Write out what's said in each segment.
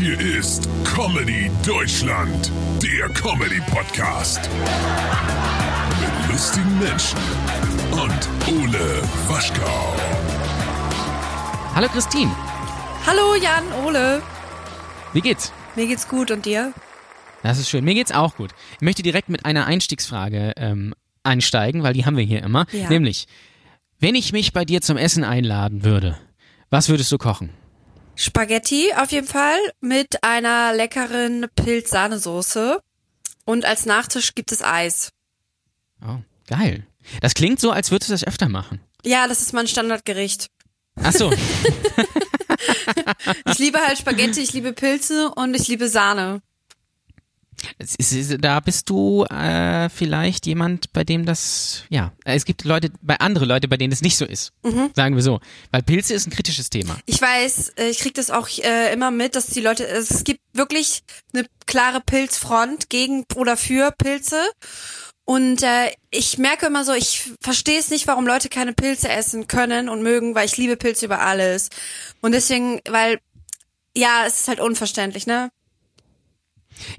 Hier ist Comedy Deutschland, der Comedy Podcast. Mit lustigen Menschen und Ole Waschkau. Hallo Christine, Hallo Jan, Ole. wie geht's? Mir geht's gut und dir? Das ist schön. Mir geht's auch gut. Ich möchte direkt mit einer Einstiegsfrage ähm, einsteigen, weil die haben wir hier immer. Ja. Nämlich, wenn ich mich bei dir zum Essen einladen würde, was würdest du kochen? Spaghetti auf jeden Fall mit einer leckeren Pilz-Sahnesoße. Und als Nachtisch gibt es Eis. Oh, geil. Das klingt so, als würdest du das öfter machen. Ja, das ist mein Standardgericht. Ach so. Ich liebe halt Spaghetti, ich liebe Pilze und ich liebe Sahne. Da bist du äh, vielleicht jemand, bei dem das, ja, es gibt Leute, bei andere Leute, bei denen das nicht so ist. Mhm. Sagen wir so. Weil Pilze ist ein kritisches Thema. Ich weiß, äh, ich krieg das auch äh, immer mit, dass die Leute, es gibt wirklich eine klare Pilzfront gegen oder für Pilze. Und äh, ich merke immer so, ich verstehe es nicht, warum Leute keine Pilze essen können und mögen, weil ich liebe Pilze über alles. Und deswegen, weil, ja, es ist halt unverständlich, ne?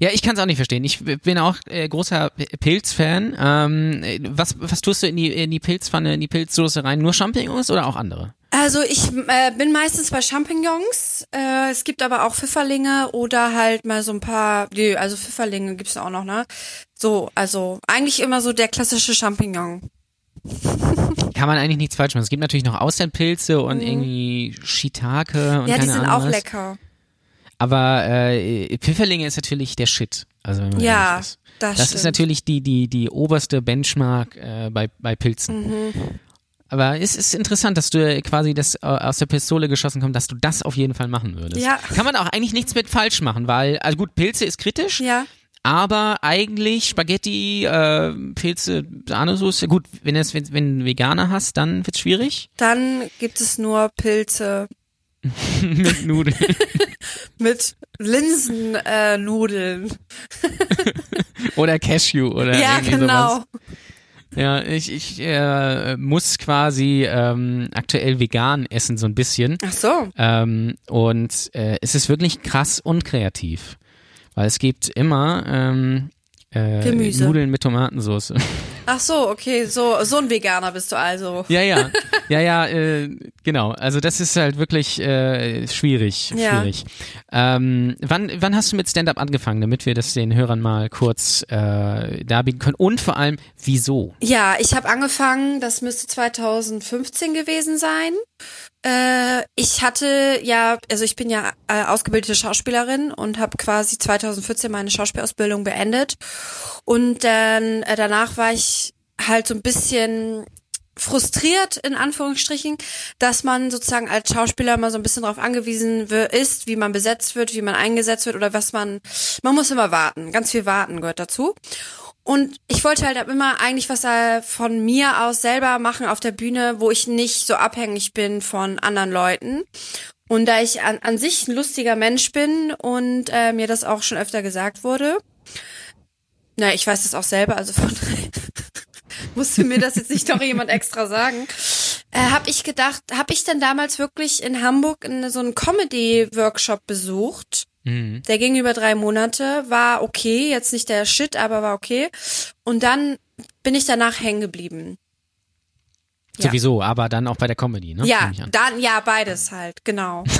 Ja, ich kann es auch nicht verstehen. Ich bin auch äh, großer Pilzfan. Ähm, äh, was, was tust du in die, in die Pilzpfanne, in die Pilzsoße rein? Nur Champignons oder auch andere? Also ich äh, bin meistens bei Champignons. Äh, es gibt aber auch Pfifferlinge oder halt mal so ein paar, nee, also Pfifferlinge gibt's auch noch, ne? So, also eigentlich immer so der klassische Champignon. Kann man eigentlich nichts falsch machen. Es gibt natürlich noch Austernpilze und irgendwie Shiitake und Mhm. Ja, die sind Ahnung auch lecker. Aber äh, Pfifferlinge ist natürlich der Shit. Also wenn man Ja, das, Das stimmt. ist natürlich die, die, die oberste Benchmark äh, bei, bei Pilzen. Mhm. Aber es ist interessant, dass du äh, quasi das äh, aus der Pistole geschossen kommst, dass du das auf jeden Fall machen würdest. Ja. Kann man auch eigentlich nichts mit falsch machen, weil, also gut, Pilze ist kritisch, Ja. aber eigentlich Spaghetti, äh, Pilze, Sahnesoße, gut, wenn es wenn, wenn du Veganer hast, dann wird's schwierig. Dann gibt es nur Pilze mit Nudeln. mit Linsennudeln. Äh, oder Cashew oder ja, irgendwie genau. sowas. Ja, ich, ich äh, muss quasi ähm, aktuell vegan essen, so ein bisschen. Ach so. Ähm, und äh, es ist wirklich krass und kreativ. Weil es gibt immer ähm, äh. Nudeln mit Tomatensauce. Ach so, okay, so so ein Veganer bist du also. ja, ja. Ja, ja, äh, genau. Also das ist halt wirklich äh, schwierig. Ja. schwierig. Ähm, wann, wann hast du mit Stand-up angefangen, damit wir das den Hörern mal kurz äh, darbieten können? Und vor allem, wieso? Ja, ich habe angefangen, das müsste 2015 gewesen sein. Äh, ich hatte ja, also ich bin ja äh, ausgebildete Schauspielerin und habe quasi 2014 meine Schauspielausbildung beendet. Und dann äh, danach war ich halt so ein bisschen frustriert in Anführungsstrichen, dass man sozusagen als Schauspieler mal so ein bisschen darauf angewiesen ist, wie man besetzt wird, wie man eingesetzt wird oder was man man muss immer warten, ganz viel warten gehört dazu. Und ich wollte halt immer eigentlich was von mir aus selber machen auf der Bühne, wo ich nicht so abhängig bin von anderen Leuten. Und da ich an, an sich ein lustiger Mensch bin und äh, mir das auch schon öfter gesagt wurde, na, ich weiß das auch selber, also von musste mir das jetzt nicht noch jemand extra sagen, äh, habe ich gedacht, habe ich denn damals wirklich in Hamburg in so einen Comedy-Workshop besucht? Mhm. Der ging über drei Monate, war okay, jetzt nicht der Shit, aber war okay. Und dann bin ich danach hängen geblieben. Ja. Sowieso, aber dann auch bei der Comedy, ne? Ja, dann, ja, beides halt, genau.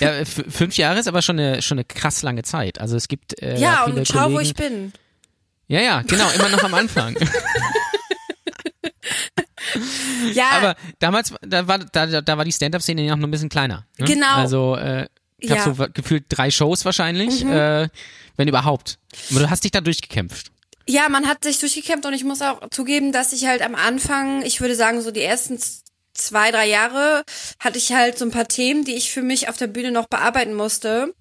Ja, fünf Jahre ist aber schon eine, schon eine krass lange Zeit. Also es gibt äh, ja, und schau, Kollegen, wo ich bin. Ja, ja, genau, immer noch am Anfang. Ja, Aber damals, da war, da, da war die Stand-Up-Szene ja noch ein bisschen kleiner. Ne? Genau. Also, äh, gab Ja. Mhm. so gefühlt drei Shows wahrscheinlich, äh, wenn überhaupt. Aber du hast dich da durchgekämpft. Ja, man hat sich durchgekämpft und ich muss auch zugeben, dass ich halt am Anfang, ich würde sagen, so die ersten zwei, drei Jahre hatte ich halt so ein paar Themen, die ich für mich auf der Bühne noch bearbeiten musste.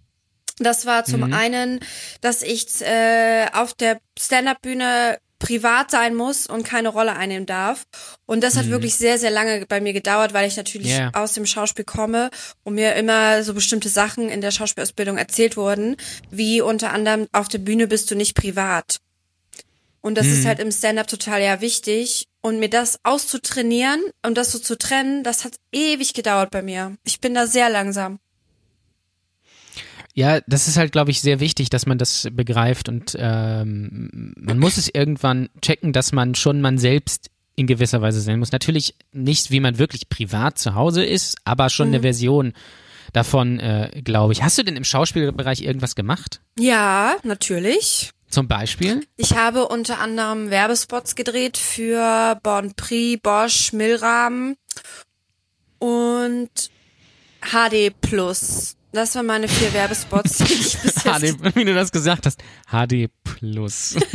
Das war zum einen, dass ich äh, auf der Stand-up-Bühne privat sein muss und keine Rolle einnehmen darf. Und das hat wirklich sehr, sehr lange bei mir gedauert, weil ich natürlich Ja. aus dem Schauspiel komme und mir immer so bestimmte Sachen in der Schauspielausbildung erzählt wurden, wie unter anderem auf der Bühne bist du nicht privat. Und das ist halt im Stand-up total ja wichtig. Und mir das auszutrainieren und das so zu trennen, das hat ewig gedauert bei mir. Ich bin da sehr langsam. Ja, das ist halt, glaube ich, sehr wichtig, dass man das begreift und ähm, man muss es irgendwann checken, dass man schon man selbst in gewisser Weise sein muss. Natürlich nicht, wie man wirklich privat zu Hause ist, aber schon eine Version davon, äh, glaube ich. Hast du denn im Schauspielbereich irgendwas gemacht? Ja, natürlich. Zum Beispiel? Ich habe unter anderem Werbespots gedreht für Bon Prix, Bosch, Milram und HD Plus. Das waren meine vier Werbespots, die ich bis jetzt HD, wie du das gesagt hast. HD Plus.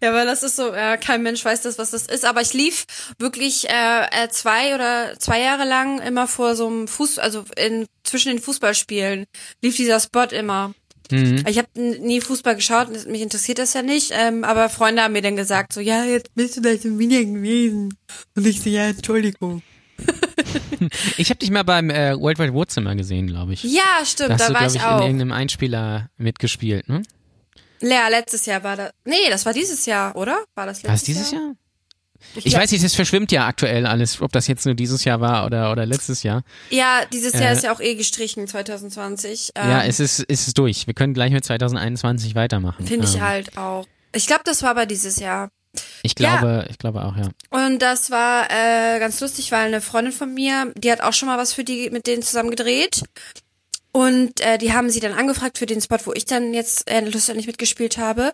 Ja, weil das ist so, äh, kein Mensch weiß das, was das ist. Aber ich lief wirklich äh, äh, zwei oder zwei Jahre lang immer vor so einem Fuß, also in zwischen den Fußballspielen lief dieser Spot immer. Mhm. Ich habe nie Fußball geschaut, mich interessiert das ja nicht, ähm, aber Freunde haben mir dann gesagt, so, ja, jetzt bist du da schon wieder gewesen. Und ich so, ja, Entschuldigung. Ich habe dich mal beim äh, World Wide Wohnzimmer gesehen, glaube ich. Ja, stimmt, da hast da du, war ich ich, in auch. irgendeinem Einspieler mitgespielt, ne? Ja, letztes Jahr war das. Nee, das war dieses Jahr, oder? War das letztes War es dieses Jahr? Ich glaub- weiß nicht, es verschwimmt ja aktuell alles, ob das jetzt nur dieses Jahr war oder, oder letztes Jahr. Ja, dieses Jahr Äh, ist ja auch eh gestrichen, 2020. Ähm, Ja, es ist, es ist durch. Wir können gleich mit 2021 weitermachen. Finde ich Ähm, halt auch. Ich glaube, das war aber dieses Jahr. Ich glaube, ich glaube auch, ja. Und das war äh, ganz lustig, weil eine Freundin von mir, die hat auch schon mal was für die mit denen zusammen gedreht. Und äh, die haben sie dann angefragt für den Spot, wo ich dann jetzt äh, lusterlich mitgespielt habe.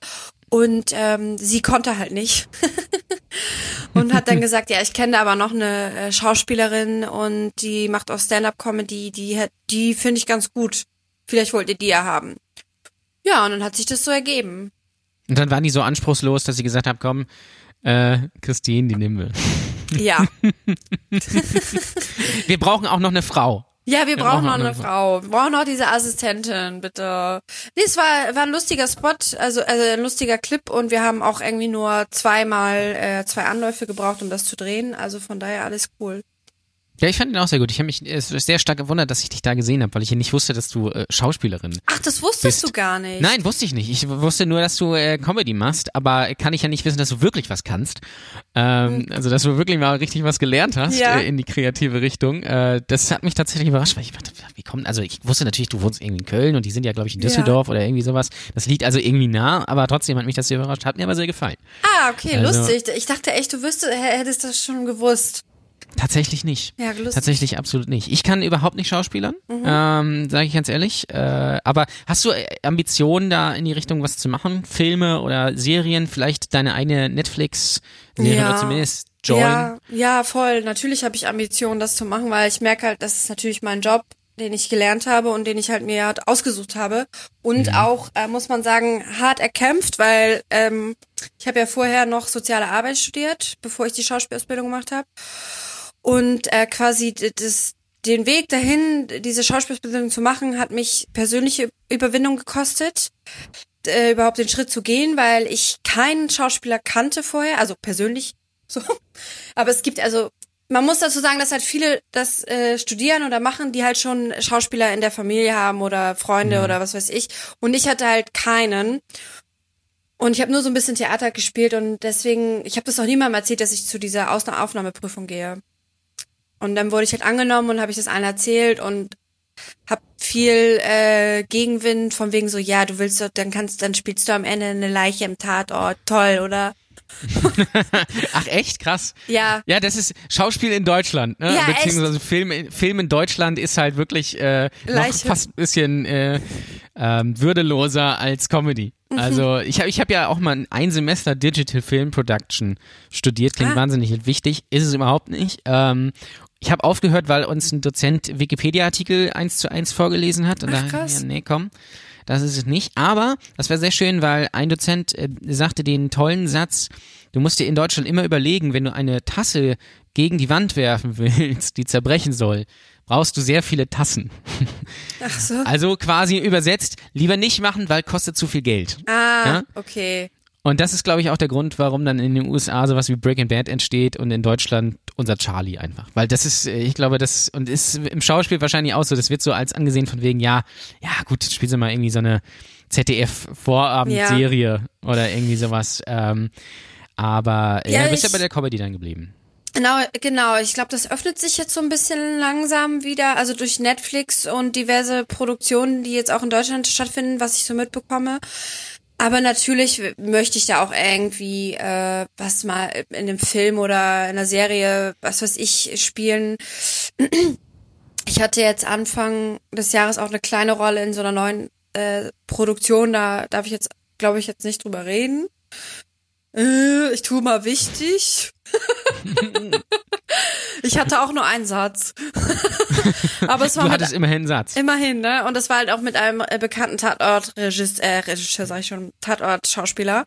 Und ähm, sie konnte halt nicht. und hat dann gesagt, ja, ich kenne da aber noch eine äh, Schauspielerin und die macht auch Stand-up-Comedy, die, hat- die finde ich ganz gut. Vielleicht wollt ihr die ja haben. Ja, und dann hat sich das so ergeben. Und dann waren die so anspruchslos, dass sie gesagt haben, komm, äh, Christine, die nehmen wir. Ja. Wir brauchen auch noch eine Frau. Ja, wir Wir brauchen brauchen noch eine eine Frau. Wir brauchen noch diese Assistentin, bitte. Nee, es war, war ein lustiger Spot, also, also ein lustiger Clip und wir haben auch irgendwie nur zweimal äh, zwei Anläufe gebraucht, um das zu drehen. Also von daher alles cool. Ja, ich fand ihn auch sehr gut. Ich habe mich sehr stark gewundert, dass ich dich da gesehen habe, weil ich ja nicht wusste, dass du äh, Schauspielerin Ach, das wusstest Bist- du gar nicht. Nein, wusste ich nicht. Ich wusste nur, dass du äh, Comedy machst, aber kann ich ja nicht wissen, dass du wirklich was kannst. Ähm, Also, dass du wirklich mal richtig was gelernt hast Hm. Ja. äh, in die kreative Richtung. Äh, das hat mich tatsächlich überrascht, weil ich dachte, wie kommt, also ich wusste natürlich, du wohnst irgendwie in Köln und die sind ja, glaube ich, in Ja. Düsseldorf oder irgendwie sowas. Das liegt also irgendwie nah, aber trotzdem hat mich das sehr überrascht. Hat mir aber sehr gefallen. Ah, okay, Also- lustig. Ich dachte echt, du wüsste, hä- hättest das schon gewusst. Tatsächlich nicht. Ja, lustig. Tatsächlich absolut nicht. Ich kann überhaupt nicht schauspielern, Mhm. ähm, sage ich ganz ehrlich. Äh, aber hast du äh, Ambitionen, da in die Richtung was zu machen? Filme oder Serien? Vielleicht deine eigene Netflix-Serie Ja. oder zumindest Join? Ja, ja, voll. Natürlich habe ich Ambitionen, das zu machen, weil ich merke halt, das ist natürlich mein Job, den ich gelernt habe und den ich halt mir halt ausgesucht habe. Und Mhm. auch, äh, muss man sagen, hart erkämpft, weil ähm, ich habe ja vorher noch soziale Arbeit studiert, bevor ich die Schauspielausbildung gemacht habe. Und äh, quasi das, den Weg dahin, diese Schauspielausbildung zu machen, hat mich persönliche Überwindung gekostet äh, überhaupt den Schritt zu gehen, weil ich keinen Schauspieler kannte vorher, also persönlich so. Aber es gibt also, man muss dazu sagen, dass halt viele das äh, studieren oder machen, die halt schon Schauspieler in der Familie haben oder Freunde oder was weiß ich. Und ich hatte halt keinen. Und ich habe nur so ein bisschen Theater gespielt und deswegen, ich habe das noch niemandem erzählt, dass ich zu dieser Ausna Aufnahmeprüfung gehe. Und dann wurde ich halt angenommen und habe ich das allen erzählt und hab viel äh, Gegenwind von wegen so, ja, du willst doch, dann kannst, dann spielst du am Ende eine Leiche im Tatort, toll, oder? Ach echt? Krass. Ja, Ja, das ist Schauspiel in Deutschland, ne? Ja, Beziehungsweise Film, in- Film in Deutschland ist halt wirklich äh, noch fast ein bisschen äh, ähm, würdeloser als Comedy. Mhm. Also ich habe ich hab ja auch mal ein Semester Digital Film Production studiert, klingt Ah. wahnsinnig wichtig, ist es überhaupt nicht. Ähm, ich habe aufgehört, weil uns ein Dozent Wikipedia-Artikel eins zu eins vorgelesen hat. Und Ach, da krass. ja, nee, komm, das ist es nicht. Aber das war sehr schön, weil ein Dozent äh, sagte den tollen Satz, du musst dir in Deutschland immer überlegen, wenn du eine Tasse gegen die Wand werfen willst, die zerbrechen soll, brauchst du sehr viele Tassen. ach so. Also quasi übersetzt, lieber nicht machen, weil kostet zu viel Geld. Ah, Ja? okay. Und das ist, glaube ich, auch der Grund, warum dann in den USA sowas wie Breaking Bad entsteht und in Deutschland unser Charlie einfach. Weil das ist, äh, ich glaube, das und ist im Schauspiel wahrscheinlich auch so, das wird so als angesehen von wegen, ja, ja gut, spielst du mal irgendwie so eine ZDF-Vorabendserie oder irgendwie sowas. Ähm, aber ja, Ja, du bist ja bei der Comedy dann geblieben. Genau, genau. Ich glaube, das öffnet sich jetzt so ein bisschen langsam wieder. Also durch Netflix und diverse Produktionen, die jetzt auch in Deutschland stattfinden, was ich so mitbekomme. Aber natürlich möchte ich da auch irgendwie äh, was mal in einem Film oder in einer Serie, was weiß ich, spielen. Ich hatte jetzt Anfang des Jahres auch eine kleine Rolle in so einer neuen äh, Produktion. Da darf ich jetzt, glaube ich, jetzt nicht drüber reden. Äh, ich tue mal wichtig. ich hatte auch nur einen Satz. Aber es war Du mit, hattest immerhin einen Satz. immerhin, ne? Und das war halt auch mit einem äh, bekannten Tatort-Regisseur, äh, Regisseur, sag ich schon, Tatort-Schauspieler.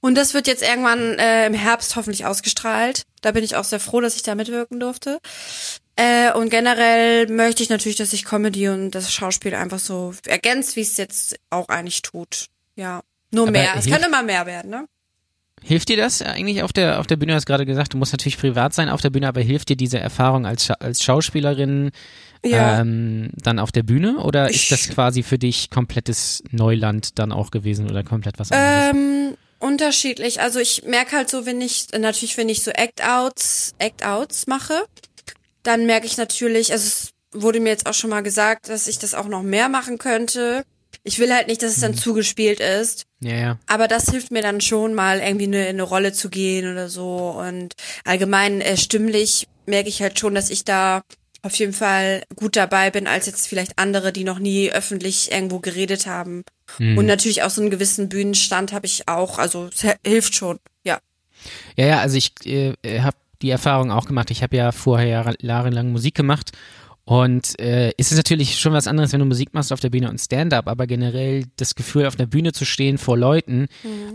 Und das wird jetzt irgendwann äh, im Herbst hoffentlich ausgestrahlt. Da bin ich auch sehr froh, dass ich da mitwirken durfte. Äh, und generell möchte ich natürlich, dass sich Comedy und das Schauspiel einfach so ergänzt, wie es jetzt auch eigentlich tut. Ja. Nur Aber mehr. Es kann immer mehr werden, ne? Hilft dir das eigentlich auf der auf der Bühne? Du hast gerade gesagt, du musst natürlich privat sein auf der Bühne, aber hilft dir diese Erfahrung als Scha als Schauspielerin Ja. ähm, dann auf der Bühne oder Ich- ist das quasi für dich komplettes Neuland dann auch gewesen oder komplett was anderes? Ähm, unterschiedlich. Also ich merke halt so, wenn ich, natürlich, wenn ich so Act-Outs, Act-Outs mache, dann merke ich natürlich, also es wurde mir jetzt auch schon mal gesagt, dass ich das auch noch mehr machen könnte. Ich will halt nicht, dass es dann zugespielt ist. ja, ja. Aber das hilft mir dann schon mal irgendwie eine, in eine Rolle zu gehen oder so. Und allgemein äh, stimmlich merke ich halt schon, dass ich da auf jeden Fall gut dabei bin, als jetzt vielleicht andere, die noch nie öffentlich irgendwo geredet haben. Mhm. Und natürlich auch so einen gewissen Bühnenstand habe ich auch. Also es hilft schon, ja. Ja, ja, also ich äh, habe die Erfahrung auch gemacht. Ich habe ja vorher Jahre- jahrelang Musik gemacht und äh, es ist natürlich schon was anderes, wenn du Musik machst auf der Bühne und Stand-up, aber generell das Gefühl, auf der Bühne zu stehen vor Leuten,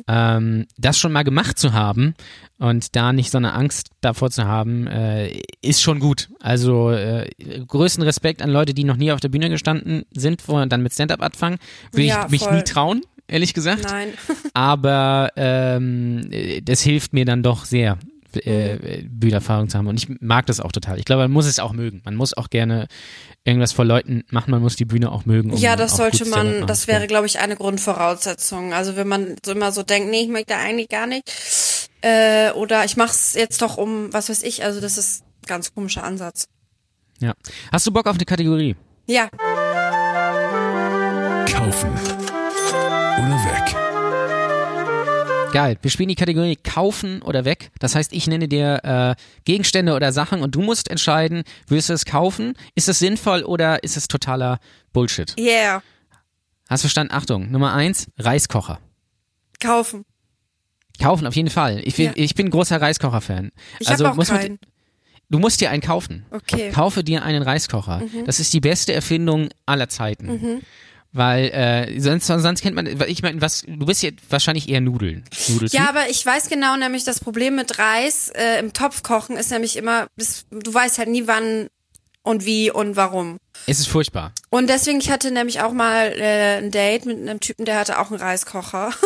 ähm, das schon mal gemacht zu haben und da nicht so eine Angst davor zu haben, äh, ist schon gut. Also äh, größten Respekt an Leute, die noch nie auf der Bühne gestanden sind, wo dann mit Stand-up anfangen, würde Ja, ich mich voll. nie trauen, ehrlich gesagt Nein. aber ähm, äh, das hilft mir dann doch sehr, äh, Bühnenerfahrung zu haben. Und ich mag das auch total. Ich glaube, man muss es auch mögen. Man muss auch gerne irgendwas vor Leuten machen. Man muss die Bühne auch mögen. Um ja, das sollte man, das wäre, glaube ich, eine Grundvoraussetzung. Also wenn man so immer so denkt, nee, ich möchte eigentlich gar nicht. Äh, oder ich mach's jetzt doch um, was weiß ich, also das ist ein ganz komischer Ansatz. Ja. Hast du Bock auf eine Kategorie? Ja, Kaufen oder weg. Geil. Wir spielen die Kategorie kaufen oder weg. Das heißt, ich nenne dir äh, Gegenstände oder Sachen und du musst entscheiden, willst du es kaufen? Ist es sinnvoll oder ist es totaler Bullshit? yeah, Hast verstanden? Achtung. Nummer eins, Reiskocher. kaufen. Kaufen auf jeden Fall. Ich, bin Ja. ich bin großer Reiskocher-Fan. Ich also auch muss man- keinen. Du musst dir einen kaufen. Okay. Kaufe dir einen Reiskocher. Mhm. Das ist die beste Erfindung aller Zeiten. Weil äh, sonst, sonst kennt man, ich meine, was, du bist ja wahrscheinlich eher Nudeln. Nudeltyp. Ja, aber ich weiß genau nämlich, das Problem mit Reis äh, im Topf kochen ist nämlich immer, das, du weißt halt nie wann und wie und warum. Es ist furchtbar. Und deswegen, ich hatte nämlich auch mal äh, ein Date mit einem Typen, der hatte auch einen Reiskocher.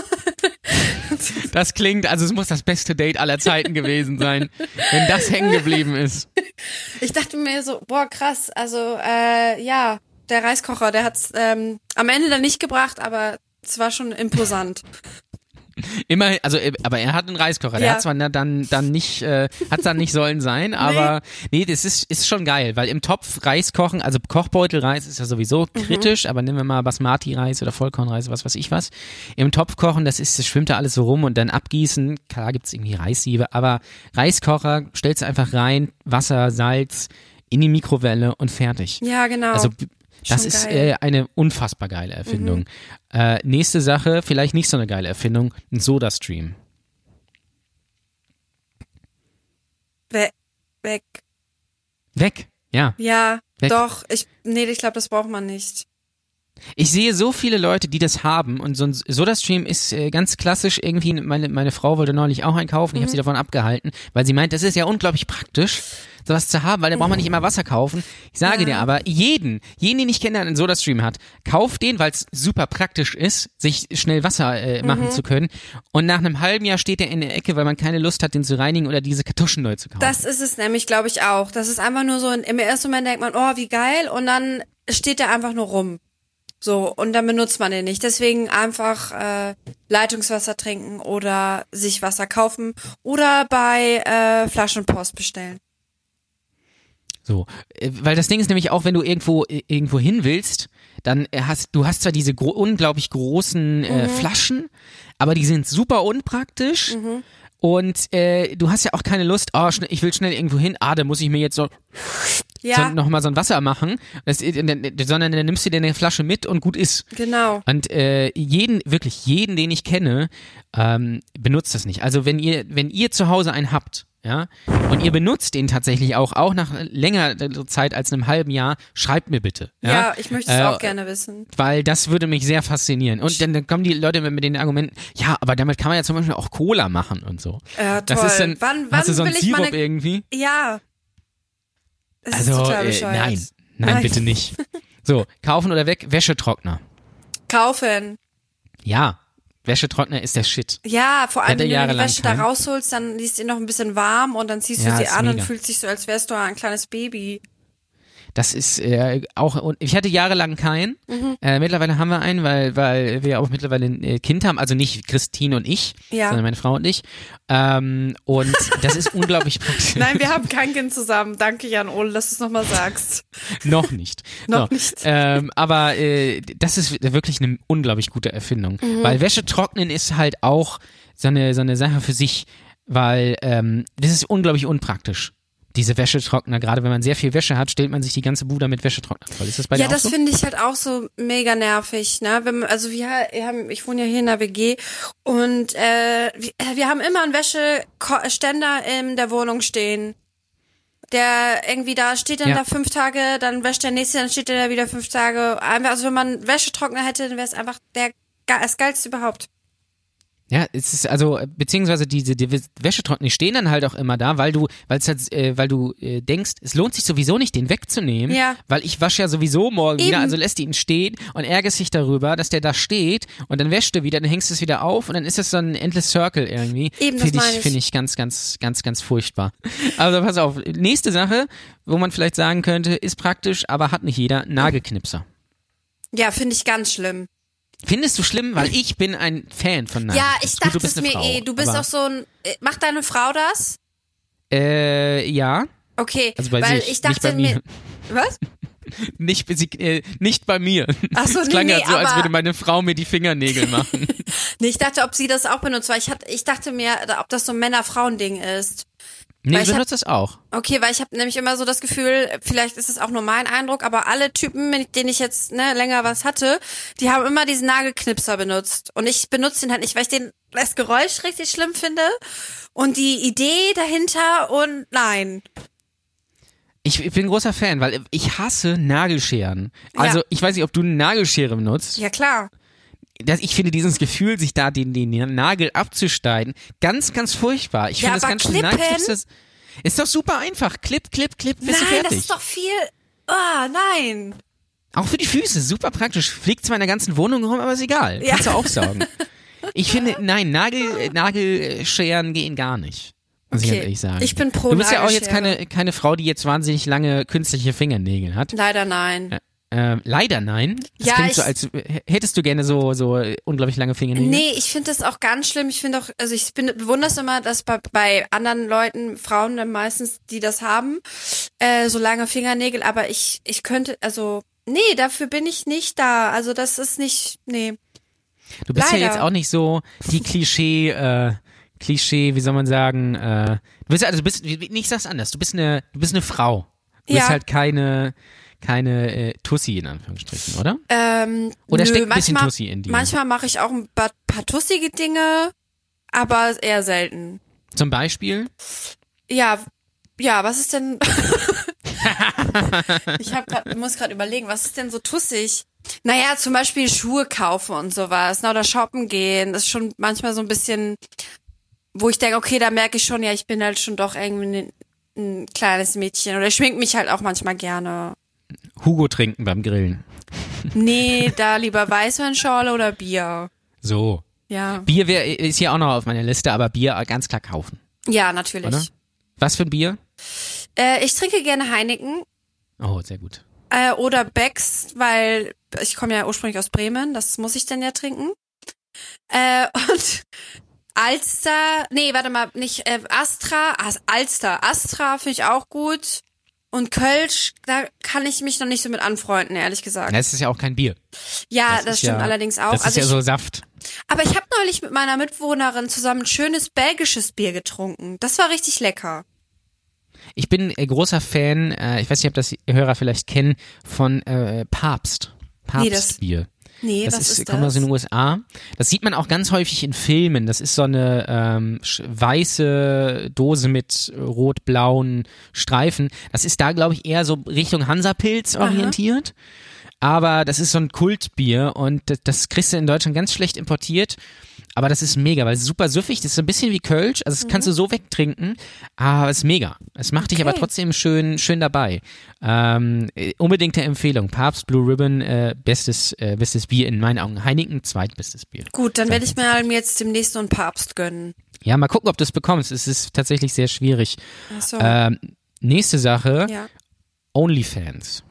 Das klingt, also es muss das beste Date aller Zeiten gewesen sein, wenn das hängen geblieben ist. Ich dachte mir so, boah, krass, also äh, ja, der Reiskocher, der hat's ähm, am Ende dann nicht gebracht, aber es war schon imposant. Immer, also, äh, aber er hat einen Reiskocher. Der Ja. hat zwar dann, dann nicht, äh, hat dann nicht sollen sein, aber nee, das ist, ist schon geil, weil im Topf Reis kochen, also Kochbeutelreis ist ja sowieso Mhm. kritisch, aber nehmen wir mal Basmati-Reis oder Vollkornreis, was weiß ich was. Im Topf kochen, das ist, das schwimmt da alles so rum und dann abgießen, klar gibt's irgendwie Reissiebe, aber Reiskocher, stellst du einfach rein, Wasser, Salz, in die Mikrowelle und fertig. Ja, genau. Also das Schon ist. Mhm. äh, eine unfassbar geile Erfindung. Äh, nächste Sache, vielleicht nicht so eine geile Erfindung, ein Soda-Stream. We weg. Weg, ja. Ja, Weg. doch. Ich, nee, ich glaube, das braucht man nicht. Ich sehe so viele Leute, die das haben und so ein Soda-Stream ist äh, ganz klassisch irgendwie, meine, meine Frau wollte neulich auch einen kaufen, ich habe sie davon abgehalten, weil sie meint, das ist ja unglaublich praktisch, sowas zu haben, weil da braucht man nicht immer Wasser kaufen. Ich sage Ja. dir aber, jeden, jeden, den ich kenne, der einen Soda-Stream hat, kauf den, weil es super praktisch ist, sich schnell Wasser äh, machen zu können und nach einem halben Jahr steht er in der Ecke, weil man keine Lust hat, den zu reinigen oder diese Kartuschen neu zu kaufen. Das ist es nämlich, glaube ich, auch. Das ist einfach nur so, ein- im ersten Moment denkt man, oh, wie geil, und dann steht der einfach nur rum. So, und dann benutzt man den nicht. Deswegen einfach äh, Leitungswasser trinken oder sich Wasser kaufen oder bei äh, Flaschenpost bestellen. So, äh, weil das Ding ist nämlich auch, wenn du irgendwo äh, irgendwo hin willst, dann äh, hast du hast zwar diese gro unglaublich großen äh, Mhm. Flaschen, aber die sind super unpraktisch. Mhm. Und äh, du hast ja auch keine Lust, oh, ich will schnell irgendwo hin, ah, da muss ich mir jetzt so, Ja, so nochmal so ein Wasser machen, das, sondern dann nimmst du dir eine Flasche mit und gut ist. genau. Und äh, jeden, wirklich jeden, den ich kenne, ähm, benutzt das nicht. Also wenn ihr, wenn ihr zu Hause einen habt, ja, und ihr benutzt den tatsächlich auch, auch nach längerer Zeit als einem halben Jahr, schreibt mir bitte. Ja, Ja, ich möchte es Äh, auch gerne wissen. Weil das würde mich sehr faszinieren. Und dann, dann kommen die Leute mit den Argumenten, ja, aber damit kann man ja zum Beispiel auch Cola machen und so. Ja, toll. Das ist dann, wann wann hast du so einen Sirup meine... irgendwie? Ja. Ist Also, total äh, nein, nein, Nein. bitte nicht. So, kaufen oder weg, Wäschetrockner. Kaufen. Ja, Wäschetrockner ist der Shit. Ja, vor allem, wenn du die Wäsche da rausholst, dann liest sie noch ein bisschen warm und dann ziehst Ja, du sie an und mega. fühlst dich so, als wärst du ein kleines Baby. Das ist äh, auch und ich hatte jahrelang keinen. Mhm. Äh, mittlerweile haben wir einen, weil weil wir auch mittlerweile ein äh, Kind haben, also nicht Christine und ich, Ja. sondern meine Frau und ich. Ähm, und das ist unglaublich praktisch. Nein, wir haben kein Kind zusammen. Danke, Jan Ole, dass du es nochmal sagst. Noch nicht. Noch so. nicht. Ähm, aber äh, das ist wirklich eine unglaublich gute Erfindung. Mhm. Weil Wäsche trocknen ist halt auch so eine, so eine Sache für sich, weil ähm, das ist unglaublich unpraktisch. Diese Wäschetrockner, gerade wenn man sehr viel Wäsche hat, stellt man sich die ganze Bude mit Wäschetrockner voll. Ist das bei ja, dir auch das so? finde ich halt auch so mega nervig, ne? Wenn also wir, wir haben, ich wohne ja hier in der WG und äh, wir, wir haben immer einen Wäscheständer in der Wohnung stehen. Der irgendwie da steht dann Ja. da fünf Tage, dann wäscht der nächste, dann steht der da wieder fünf Tage. Also wenn man Wäschetrockner hätte, dann wäre es einfach der das geilste überhaupt. Ja, es ist also beziehungsweise diese die Wäschetrockner die stehen dann halt auch immer da, weil du, weil es halt, äh, weil du äh, denkst, es lohnt sich sowieso nicht, den wegzunehmen, Ja. weil ich wasche ja sowieso morgen wieder, Eben. also lässt ihn stehen und ärgerst dich darüber, dass der da steht und dann wäschst du wieder, dann hängst du es wieder auf und dann ist es so ein endless Circle irgendwie. Eben, das Finde ich, ich. finde ich ganz, ganz, ganz, ganz furchtbar. Also pass auf, nächste Sache, wo man vielleicht sagen könnte, ist praktisch, aber hat nicht jeder, Nagelknipser. Ja, finde ich ganz schlimm. Findest du schlimm, weil ich bin ein Fan von Nagelknipsern. Ja, ich dachte du bist es mir Frau, eh. Du bist auch so ein. äh, Macht deine Frau das? Äh, ja. Okay, Also bei weil sich, ich nicht dachte bei mir. Was? Nicht, sie- äh, nicht bei mir. Ach so, nee, klang nee, halt so, als würde meine Frau mir die Fingernägel machen. Nee, ich dachte, ob sie das auch benutzt, weil ich hatte, ich dachte mir, ob das so ein Männer-Frauen-Ding ist. Nee, Weil ich benutze das auch. Okay, weil ich habe nämlich immer so das Gefühl, vielleicht ist es auch nur mein Eindruck, aber alle Typen, mit denen ich jetzt ne, länger was hatte, die haben immer diesen Nagelknipser benutzt. Und ich benutze den halt nicht, weil ich den das Geräusch richtig schlimm finde und die Idee dahinter und nein. Ich, ich bin großer Fan, weil ich hasse Nagelscheren. Also Ja. ich weiß nicht, ob du eine Nagelschere benutzt. Ja klar. Das, ich finde dieses Gefühl, sich da den, den Nagel abzuschneiden, ganz, ganz furchtbar. Ich Ja, finde das ganz schlimm. klippen? Nagelknipser ist doch super einfach. Clip, clip, clip, bist du nein, fertig. das ist doch viel. Ah, nein. Auch für die Füße, super praktisch. Fliegt zwar in der ganzen Wohnung rum, aber ist egal. Ja. Kannst du aufsaugen. Ich finde, nein, Nagel, Nagelscheren gehen gar nicht. Muss ich Okay. ganz ehrlich sagen. Ich bin pro Du bist ja auch jetzt keine, keine Frau, die jetzt wahnsinnig lange künstliche Fingernägel hat. Leider nein. Äh, leider nein. Das Ja, klingt so, als hättest du gerne so, so unglaublich lange Fingernägel. Nee, ich finde das auch ganz schlimm. Ich finde auch, also ich bin bewundere es immer, dass bei, bei anderen Leuten, Frauen dann meistens, die das haben, äh, so lange Fingernägel, aber ich, ich könnte, also, nee, dafür bin ich nicht da. Also das ist nicht, nee. Du bist ja Leider. jetzt auch nicht so die Klischee, äh, Klischee, wie soll man sagen, äh, du bist also du bist, ich sag's anders, du bist eine, du bist eine Frau. Du bist Ja. halt keine, keine äh, Tussi in Anführungsstrichen, oder? Ähm, Oder nö, steckt ein bisschen manchmal, Tussi in dir? Manchmal mache ich auch ein paar, paar tussige Dinge, aber eher selten. Zum Beispiel? Ja, ja, was ist denn? ich hab grad, muss gerade überlegen, was ist denn so tussig? Naja, zum Beispiel Schuhe kaufen und sowas, ne, oder shoppen gehen. Das ist schon manchmal so ein bisschen, wo ich denke, okay, da merke ich schon, ja, ich bin halt schon doch irgendwie ein, ein kleines Mädchen. Oder ich schmink mich halt auch manchmal gerne. Hugo trinken beim Grillen. Nee, da lieber Weißweinschorle oder Bier. So. Ja. Bier wär, ist hier auch noch auf meiner Liste, aber Bier ganz klar kaufen, Ja, natürlich. oder? Was für ein Bier? Äh, ich trinke gerne Heineken Oh, sehr gut. äh, oder Becks, weil ich komme ja ursprünglich aus Bremen, das muss ich dann ja trinken. Äh, und Alster, nee, warte mal, nicht äh, Astra, As- Alster, Astra finde ich auch gut. Und Kölsch, da kann ich mich noch nicht so mit anfreunden, ehrlich gesagt. Das ist ja auch kein Bier. Ja, das, ist stimmt ja, allerdings auch. Das ist also ja ich, so Saft. aber ich habe neulich mit meiner Mitbewohnerin zusammen ein schönes belgisches Bier getrunken. Das war richtig lecker. Ich bin äh, großer Fan, äh, ich weiß nicht, ob das die Hörer vielleicht kennen, von äh, Papst. Das- Papstbier. Nee, Das was ist, ist, kommt aus das? den USA. Das sieht man auch ganz häufig in Filmen. Das ist so eine ähm, weiße Dose mit rot-blauen Streifen. Das ist da, glaube ich, eher so Richtung Hansapilz orientiert. Aber das ist so ein Kultbier und das, das kriegst du in Deutschland ganz schlecht importiert. Aber das ist mega, weil es ist super süffig. Das ist so ein bisschen wie Kölsch. Also das kannst du so wegtrinken. Aber es ist mega. Es macht dich aber Okay. trotzdem schön, schön dabei. Ähm, äh, unbedingte Empfehlung. Papst Blue Ribbon, äh, bestes, äh, bestes Bier in meinen Augen. Heineken, zweitbestes Bier. Gut, dann werde ich mir halt jetzt demnächst so einen Papst gönnen. Ja, mal gucken, ob du es bekommst. Es ist tatsächlich sehr schwierig. Ach so. Ähm, nächste Sache, ja. OnlyFans.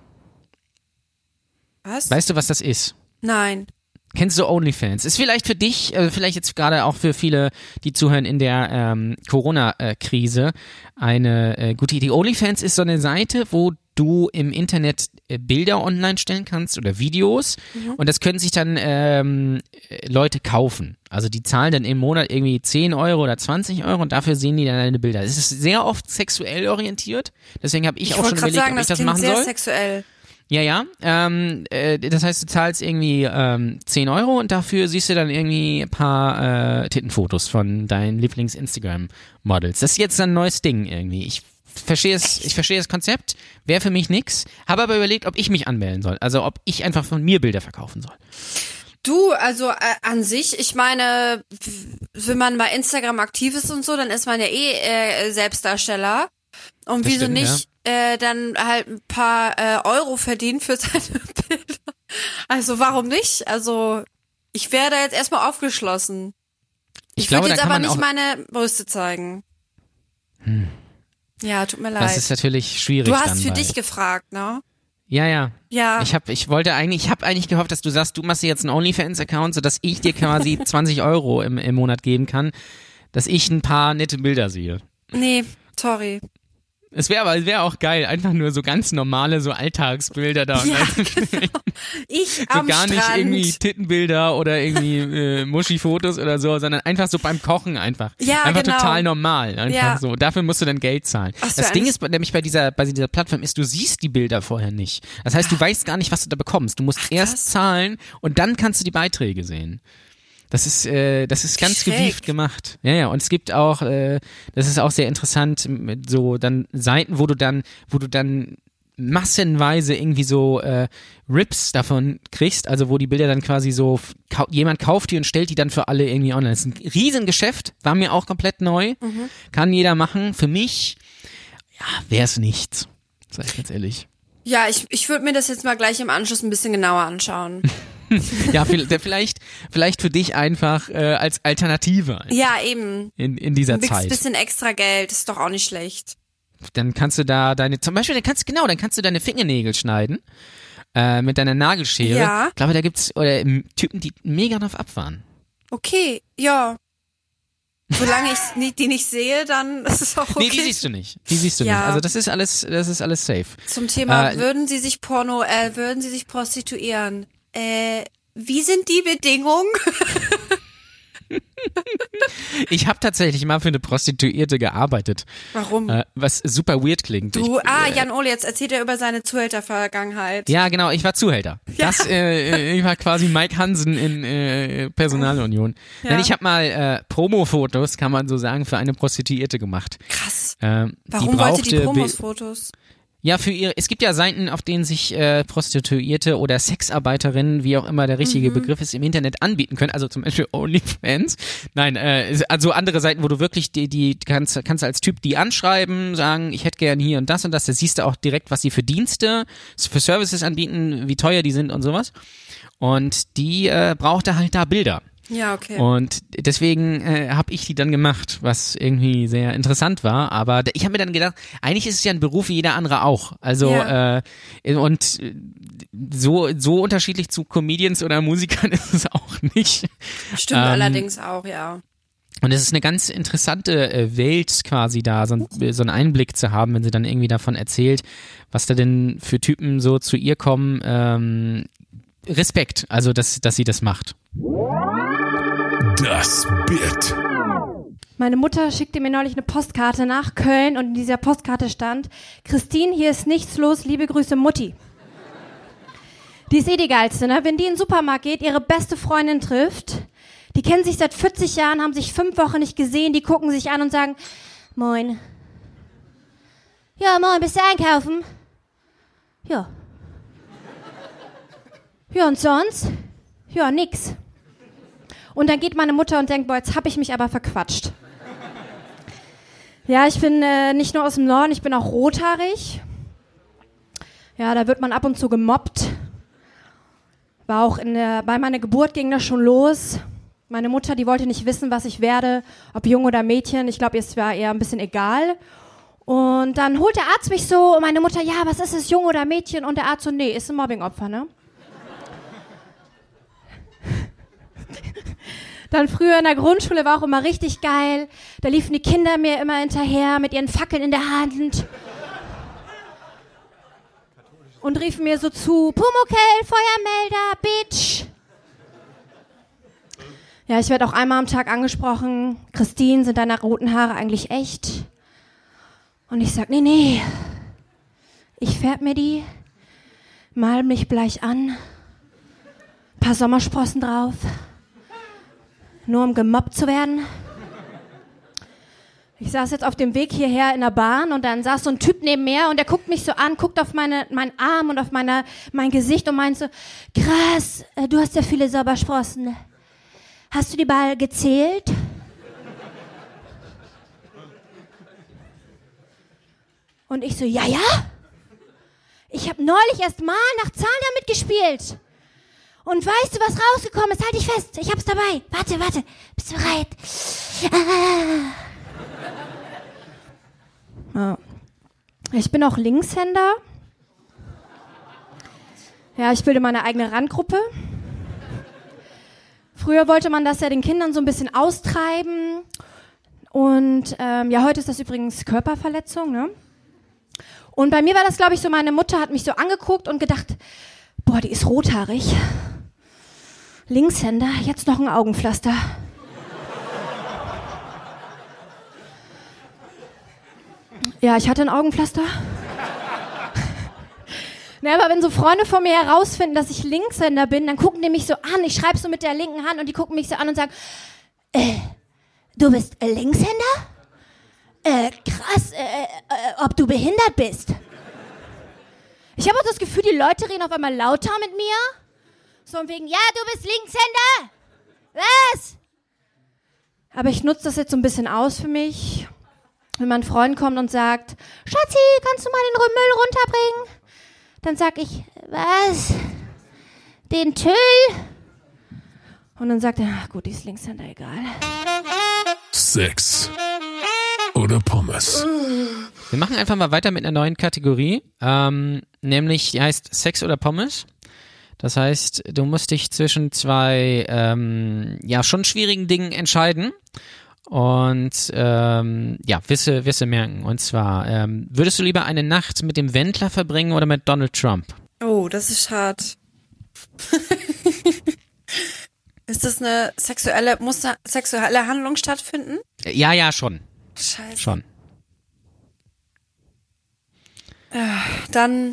Was? Weißt du, was das ist? Nein. Kennst du OnlyFans? Ist vielleicht für dich, äh, vielleicht jetzt gerade auch für viele, die zuhören in der ähm, Corona-Krise, eine äh, gute Idee. OnlyFans ist so eine Seite, wo du im Internet äh, Bilder online stellen kannst oder Videos und das können sich dann ähm, äh, Leute kaufen. Also die zahlen dann im Monat irgendwie 10 Euro oder 20 Euro und dafür sehen die dann deine Bilder. Es ist sehr oft sexuell orientiert, deswegen habe ich, Ich auch schon überlegt, sagen, ob ich das das machen sehr soll. sexuell. Ja, ja. Ähm, äh, das heißt, du zahlst irgendwie ähm, 10 Euro und dafür siehst du dann irgendwie ein paar äh, Tittenfotos von deinen Lieblings-Instagram-Models. Das ist jetzt ein neues Ding irgendwie. Ich verstehe es, ich verstehe das Konzept, wäre für mich nix, habe aber überlegt, ob ich mich anmelden soll. Also ob ich einfach von mir Bilder verkaufen soll. Du, also äh, an sich, ich meine, wenn man bei Instagram aktiv ist und so, dann ist man ja eh äh, Selbstdarsteller. Und Das wieso stimmt, nicht äh, dann halt ein paar äh, Euro verdienen für seine Bilder? Also warum nicht? Also ich wäre da jetzt erstmal aufgeschlossen. Ich, Ich, würde jetzt aber nicht meine Brüste zeigen. Ja, tut mir Das leid. ist natürlich schwierig. Du hast für bei- dich gefragt, ne? Ja, ja. Ja. Ich habe, ich wollte eigentlich, ich habe eigentlich gehofft, dass du sagst, du machst dir jetzt einen OnlyFans-Account, sodass ich dir quasi 20 Euro im, im Monat geben kann, dass ich ein paar nette Bilder sehe. Nee, sorry. Es wäre aber, es wäre auch geil, einfach nur so ganz normale, so Alltagsbilder da. Ja, dann Ich so am gar nicht Strand. irgendwie Tittenbilder oder irgendwie äh, Muschi-Fotos oder so, sondern einfach so beim Kochen einfach. Ja, einfach genau. total normal. Einfach Ja. so. Dafür musst du dann Geld zahlen. Ach das Ding ist nämlich bei dieser, bei dieser Plattform ist, du siehst die Bilder vorher nicht. Das heißt, du weißt gar nicht, was du da bekommst. Du musst erst krass. zahlen und dann kannst du die Beiträge sehen. Das ist, äh, das ist ganz Schräg. gewieft gemacht. Ja, ja. Und es gibt auch, äh, das ist auch sehr interessant, so dann Seiten, wo du dann, wo du dann massenweise irgendwie so äh, Rips davon kriegst, also wo die Bilder dann quasi so kau jemand kauft die und stellt die dann für alle irgendwie online. Das ist ein Riesengeschäft, war mir auch komplett neu, kann jeder machen. Für mich, ja, wäre es nichts, sag ich ganz ehrlich. Ja, ich, ich würde mir das jetzt mal gleich im Anschluss ein bisschen genauer anschauen. Ja, vielleicht, vielleicht für dich einfach äh, als Alternative Ja, eben. in, in dieser Ein Zeit. bisschen extra Geld, ist doch auch nicht schlecht. dann kannst du da deine, zum Beispiel, dann kannst genau, dann kannst du deine Fingernägel schneiden äh, mit deiner Nagelschere. Ja. Ich glaube, da gibt's oder ähm, Typen, die mega drauf abfahren. Okay, ja. Solange ich die nicht sehe, dann ist es auch okay. Nee, die siehst du nicht. Die siehst du Ja. nicht. Also das ist alles, das ist alles safe. Zum Thema, Äh, würden Sie sich Porno, äh, würden Sie sich prostituieren? Äh, wie sind die Bedingungen? Ich habe tatsächlich mal für eine Prostituierte gearbeitet, Warum? äh, was super weird klingt. du, ich, ah, Jan Ole, jetzt erzählt er über seine Zuhältervergangenheit. Ja, genau, ich war Zuhälter. Das, äh, ich war quasi Mike Hansen in äh, Personalunion. Ja. Nein, ich habe mal äh, Promo-Fotos, kann man so sagen, für eine Prostituierte gemacht. Krass. Ähm, Warum die wollte die Promos-Fotos? Ja, für ihr, es gibt ja Seiten, auf denen sich äh, Prostituierte oder Sexarbeiterinnen, wie auch immer der richtige Mhm. Begriff ist, im Internet anbieten können. Also zum Beispiel OnlyFans. Nein, äh, also andere Seiten, wo du wirklich die, die kannst, kannst als Typ die anschreiben, sagen, ich hätte gern hier und das und das. Da siehst du auch direkt, was sie für Dienste, für Services anbieten, wie teuer die sind und sowas. Und die äh, brauchte halt da Bilder. Ja, okay. Und deswegen äh, habe ich die dann gemacht, was irgendwie sehr interessant war. Aber ich habe mir dann gedacht, eigentlich ist es ja ein Beruf wie jeder andere auch. Also Ja. äh, und so so unterschiedlich zu Comedians oder Musikern ist es auch nicht. Stimmt ähm, allerdings auch, ja. Und es ist eine ganz interessante äh, Welt quasi da, so, ein, so einen Einblick zu haben, wenn sie dann irgendwie davon erzählt, was da denn für Typen so zu ihr kommen. Ähm, Respekt, also dass, dass sie das macht. Das Bit. Meine Mutter schickte mir neulich eine Postkarte nach Köln und in dieser Postkarte stand, Christine, hier ist nichts los, liebe Grüße Mutti. Die ist eh die geilste, ne? Wenn die in den Supermarkt geht, ihre beste Freundin trifft, die kennen sich seit 40 Jahren, haben sich fünf Wochen nicht gesehen, die gucken sich an und sagen, moin. Ja, moin, bist du einkaufen? Ja. Ja, und sonst? Ja, nix. Und dann geht meine Mutter und denkt, boah, jetzt hab ich mich aber verquatscht. Ja, ich bin äh, nicht nur aus dem Norden, ich bin auch rothaarig. Ja, da wird man ab und zu gemobbt. War auch in der, bei meiner Geburt ging das schon los. Meine Mutter, die wollte nicht wissen, was ich werde, ob Jung oder Mädchen. Ich glaube, es war eher ein bisschen egal. Und dann holt der Arzt mich so und meine Mutter, ja, was ist es, Jung oder Mädchen? Und der Arzt so, nee, ist ein Mobbingopfer, ne? Dann früher in der Grundschule war auch immer richtig geil. Da liefen die Kinder mir immer hinterher mit ihren Fackeln in der Hand. Und riefen mir so zu, Pumuckel, Feuermelder, Bitch. Ja, ich werde auch einmal am Tag angesprochen, Christine, sind deine roten Haare eigentlich echt? Und ich sag, nee, nee, ich färb mir die, mal mich bleich an, paar Sommersprossen drauf, nur um gemobbt zu werden. Ich saß jetzt auf dem Weg hierher in der Bahn und dann saß so ein Typ neben mir und der guckt mich so an, guckt auf meine, meinen Arm und auf meine, mein Gesicht und meint so, krass, äh, du hast ja viele Sommersprossen. Hast du die mal gezählt? Und ich so, ja, ja. Ich habe neulich erst mal nach Zahlen damit gespielt. Und weißt du, was rausgekommen ist? Halt dich fest. Ich hab's dabei. Warte, warte. Bist du bereit? Ah. Ich bin auch Linkshänder. Ja, ich bilde meine eigene Randgruppe. Früher wollte man das ja den Kindern so ein bisschen austreiben. Und ähm, ja, heute ist das übrigens Körperverletzung, ne? Und bei mir war das, glaube ich, so, meine Mutter hat mich so angeguckt und gedacht, boah, die ist rothaarig. Linkshänder, jetzt noch ein Augenpflaster. Ja, ich hatte ein Augenpflaster. Na, aber wenn so Freunde von mir herausfinden, dass ich Linkshänder bin, dann gucken die mich so an. Ich schreibe so mit der linken Hand und die gucken mich so an und sagen, äh, du bist Linkshänder? Äh, krass, äh, äh, ob du behindert bist. Ich habe auch das Gefühl, die Leute reden auf einmal lauter mit mir. So von wegen, ja, du bist Linkshänder. Was? Aber ich nutze das jetzt so ein bisschen aus für mich. Wenn mein Freund kommt und sagt, Schatzi, kannst du mal den Müll runterbringen? Dann sag ich, was? Den Tüll? Und dann sagt er, ach gut, die ist Linkshänder, egal. Sex oder Pommes. Wir machen einfach mal weiter mit einer neuen Kategorie, ähm, nämlich die heißt Sex oder Pommes. Das heißt, du musst dich zwischen zwei ähm, ja schon schwierigen Dingen entscheiden und ähm, ja wisse wisse merken. Und zwar ähm, würdest du lieber eine Nacht mit dem Wendler verbringen oder mit Donald Trump? Oh, das ist hart. ist das eine sexuelle, muss eine sexuelle Handlung stattfinden? Ja, ja, schon, Scheiße. schon. Dann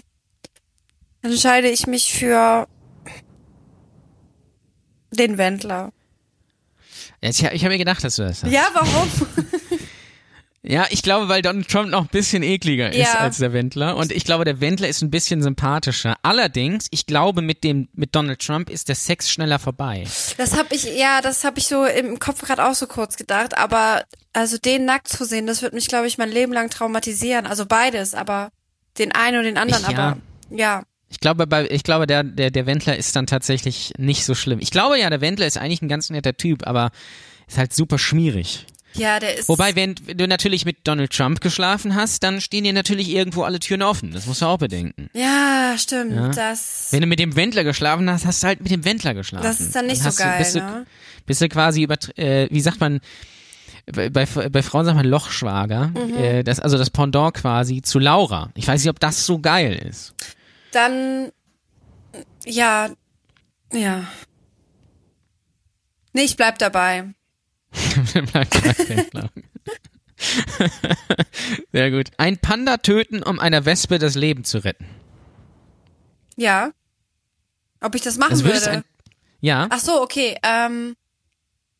entscheide ich mich für den Wendler. Jetzt, ja, ich habe mir gedacht, dass du das sagst. Ja, warum? Ja, ich glaube, weil Donald Trump noch ein bisschen ekliger ist Ja. als der Wendler. Und ich glaube, der Wendler ist ein bisschen sympathischer. Allerdings, ich glaube, mit dem, mit Donald Trump ist der Sex schneller vorbei. Das habe ich, ja, das habe ich so im Kopf gerade auch so kurz gedacht. Aber also den nackt zu sehen, das wird mich, glaube ich, mein Leben lang traumatisieren. Also beides, aber den einen und den anderen. Ja. Aber ja, Ich glaube, bei, ich glaube, der, der, der Wendler ist dann tatsächlich nicht so schlimm. Ich glaube ja, der Wendler ist eigentlich ein ganz netter Typ, aber ist halt super schmierig. Ja, der ist. Wobei, wenn du natürlich mit Donald Trump geschlafen hast, dann stehen dir natürlich irgendwo alle Türen offen. Das musst du auch bedenken. Ja, stimmt. Ja. Das, Wenn du mit dem Wendler geschlafen hast, hast du halt mit dem Wendler geschlafen. das ist dann nicht so hast du- geil, bist du, ne? bist du quasi über, äh, wie sagt man, bei, bei, bei Frauen sagt man Lochschwager, Mhm. äh, das, also das Pendant quasi zu Laura. Ich weiß nicht, ob das so geil ist. Dann, ja, ja. Nee, ich bleib dabei. Sehr gut. Ein Panda töten, um einer Wespe das Leben zu retten. Ja. Ob ich das machen würdest würde? ein, ja, Ach so, okay. Ähm,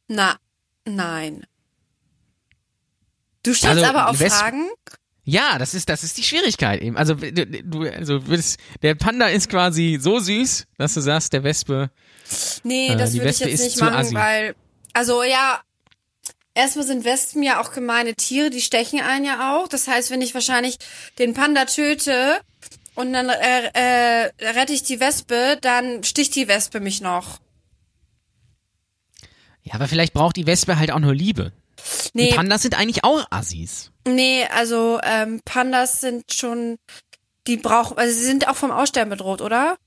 na, nein. Du stellst Also, aber auch Wespen- Fragen. Ja, das ist das ist die Schwierigkeit eben. Also du, du also würdest, der Panda ist quasi so süß, dass du sagst, der Wespe. Nee, Äh, das würde ich jetzt nicht machen, assi. weil, also ja, erstmal sind Wespen ja auch gemeine Tiere, die stechen einen ja auch. Das heißt, wenn ich wahrscheinlich den Panda töte und dann äh, äh, rette ich die Wespe, dann sticht die Wespe mich noch. Ja, aber vielleicht braucht die Wespe halt auch nur Liebe. Nee, Die Pandas sind eigentlich auch Assis. Nee, also ähm, Pandas sind schon, die brauchen, also sie sind auch vom Aussterben bedroht, oder?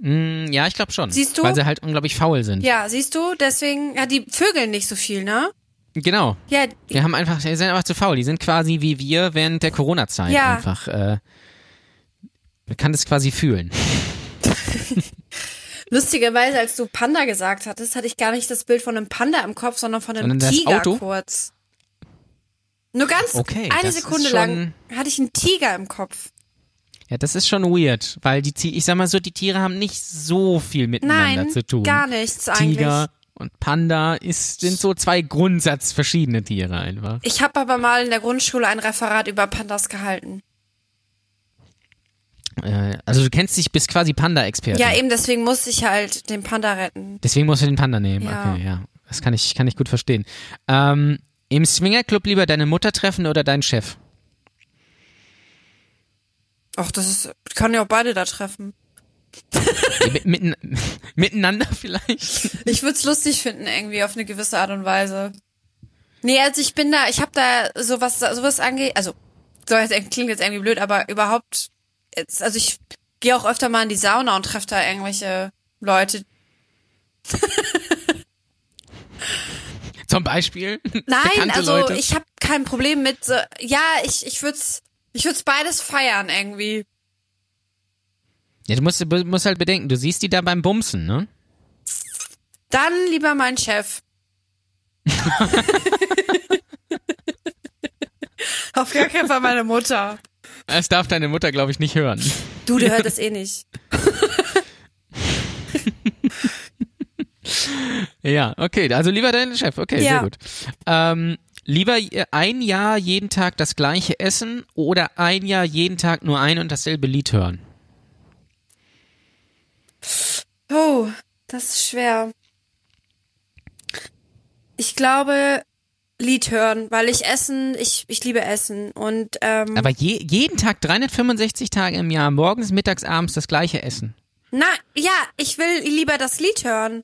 Mm, ja, ich glaube schon. Siehst du? Weil sie halt unglaublich faul sind. Ja, siehst du? Deswegen, ja, die vögeln nicht so viel, ne? Genau. Ja, Die haben einfach, die sind einfach zu faul. Die sind quasi wie wir während der Corona-Zeit Ja. einfach. Äh, man kann das quasi fühlen. Lustigerweise, als du Panda gesagt hattest, hatte ich gar nicht das Bild von einem Panda im Kopf, sondern von einem Sondern Tiger Auto? kurz. Nur ganz Okay, eine Sekunde lang hatte ich einen Tiger im Kopf. Ja, das ist schon weird, weil die, Ti- ich sag mal so, die Tiere haben nicht so viel miteinander Nein, zu tun. gar nichts eigentlich. Tiger und Panda ist, sind so zwei grundsatzverschiedene Tiere einfach. Ich habe aber mal in der Grundschule ein Referat über Pandas gehalten. Äh, also du kennst dich, bist quasi Panda-Experte. Ja, eben deswegen musste ich halt den Panda retten. Deswegen musst du den Panda nehmen. Ja. Okay, ja. Das kann ich, kann ich gut verstehen. Ähm, Im Swingerclub lieber deine Mutter treffen oder deinen Chef? Ach, das ist, ich kann ja auch beide da treffen. Mit, mitten, miteinander vielleicht? Ich würde es lustig finden, irgendwie auf eine gewisse Art und Weise. Nee, also ich bin da, ich habe da sowas, sowas angeht, also so jetzt klingt jetzt irgendwie blöd, aber überhaupt, jetzt, also ich gehe auch öfter mal in die Sauna und treffe da irgendwelche Leute. Zum Beispiel? Nein, also Leute? ich habe kein Problem mit, so, ja, ich ich würd's, ich würd's beides feiern irgendwie. Ja, du musst, musst halt bedenken, du siehst die da beim Bumsen, ne? Dann lieber mein Chef. Auf gar keinen Fall meine Mutter. Das darf deine Mutter, glaube ich, nicht hören. Du, der hört das eh nicht. Ja, okay, also lieber dein Chef, okay, Ja. sehr gut. Ähm, lieber ein Jahr jeden Tag das gleiche essen oder ein Jahr jeden Tag nur ein und dasselbe Lied hören? Oh, das ist schwer. Ich glaube, Lied hören, weil ich Essen, ich, ich liebe Essen und ähm, Aber je, jeden Tag 365 Tage im Jahr, morgens, mittags, abends das gleiche essen. na ja, ich will lieber das Lied hören.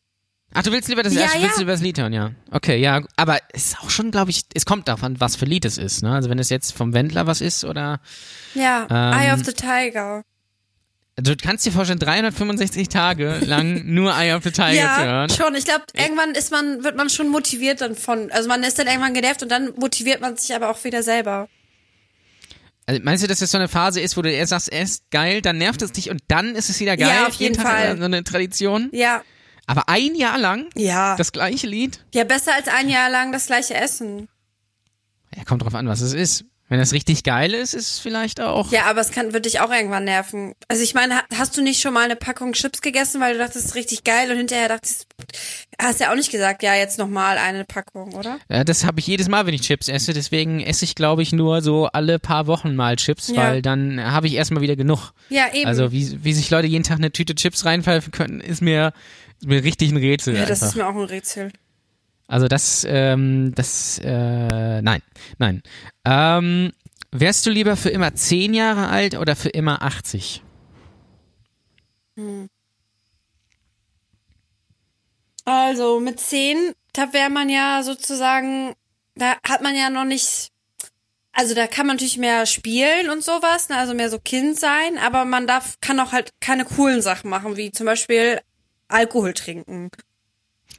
Ach, du willst lieber das, Ja, willst ja. du lieber das Lied hören, ja. Okay, ja, aber es ist auch schon, glaube ich, es kommt davon, was für Lied es ist, ne? Also wenn es jetzt vom Wendler was ist oder Ja, Ähm, Eye of the Tiger. also du kannst dir vorstellen, 365 Tage lang nur Eye of the Tiger zu Ja, hören. schon. Ich glaube, irgendwann ist man, wird man schon motiviert dann von, also man ist dann irgendwann genervt und dann motiviert man sich aber auch wieder selber. Also meinst du, dass das so eine Phase ist, wo du erst sagst, erst geil, dann nervt es dich und dann ist es wieder geil? Ja, auf jeden Tag Fall. So eine Tradition. Ja, Aber ein Jahr lang ja. das gleiche Lied? ja, besser als ein Jahr lang das gleiche Essen. Ja, kommt drauf an, was es ist. Wenn das richtig geil ist, ist es vielleicht auch. Ja, aber es kann, wird dich auch irgendwann nerven. Also ich meine, ha- hast du nicht schon mal eine Packung Chips gegessen, weil du dachtest, es ist richtig geil und hinterher dachtest, hast ja auch nicht gesagt, ja, jetzt nochmal eine Packung, oder? Ja, das habe ich jedes Mal, wenn ich Chips esse. Deswegen esse ich, glaube ich, nur so alle paar Wochen mal Chips, Ja. weil dann habe ich erstmal wieder genug. Ja, eben. Also wie, wie sich Leute jeden Tag eine Tüte Chips reinpfeifen können, ist mir, ist mir richtig ein Rätsel. ja, das einfach. ist mir auch ein Rätsel. Also das, ähm, das, äh, nein, nein. Ähm, wärst du lieber für immer zehn Jahre alt oder für immer 80? Also mit zehn, da wäre man ja sozusagen, da hat man ja noch nicht, also da kann man natürlich mehr spielen und sowas, ne, also mehr so Kind sein, aber man darf, kann auch halt keine coolen Sachen machen, wie zum Beispiel Alkohol trinken.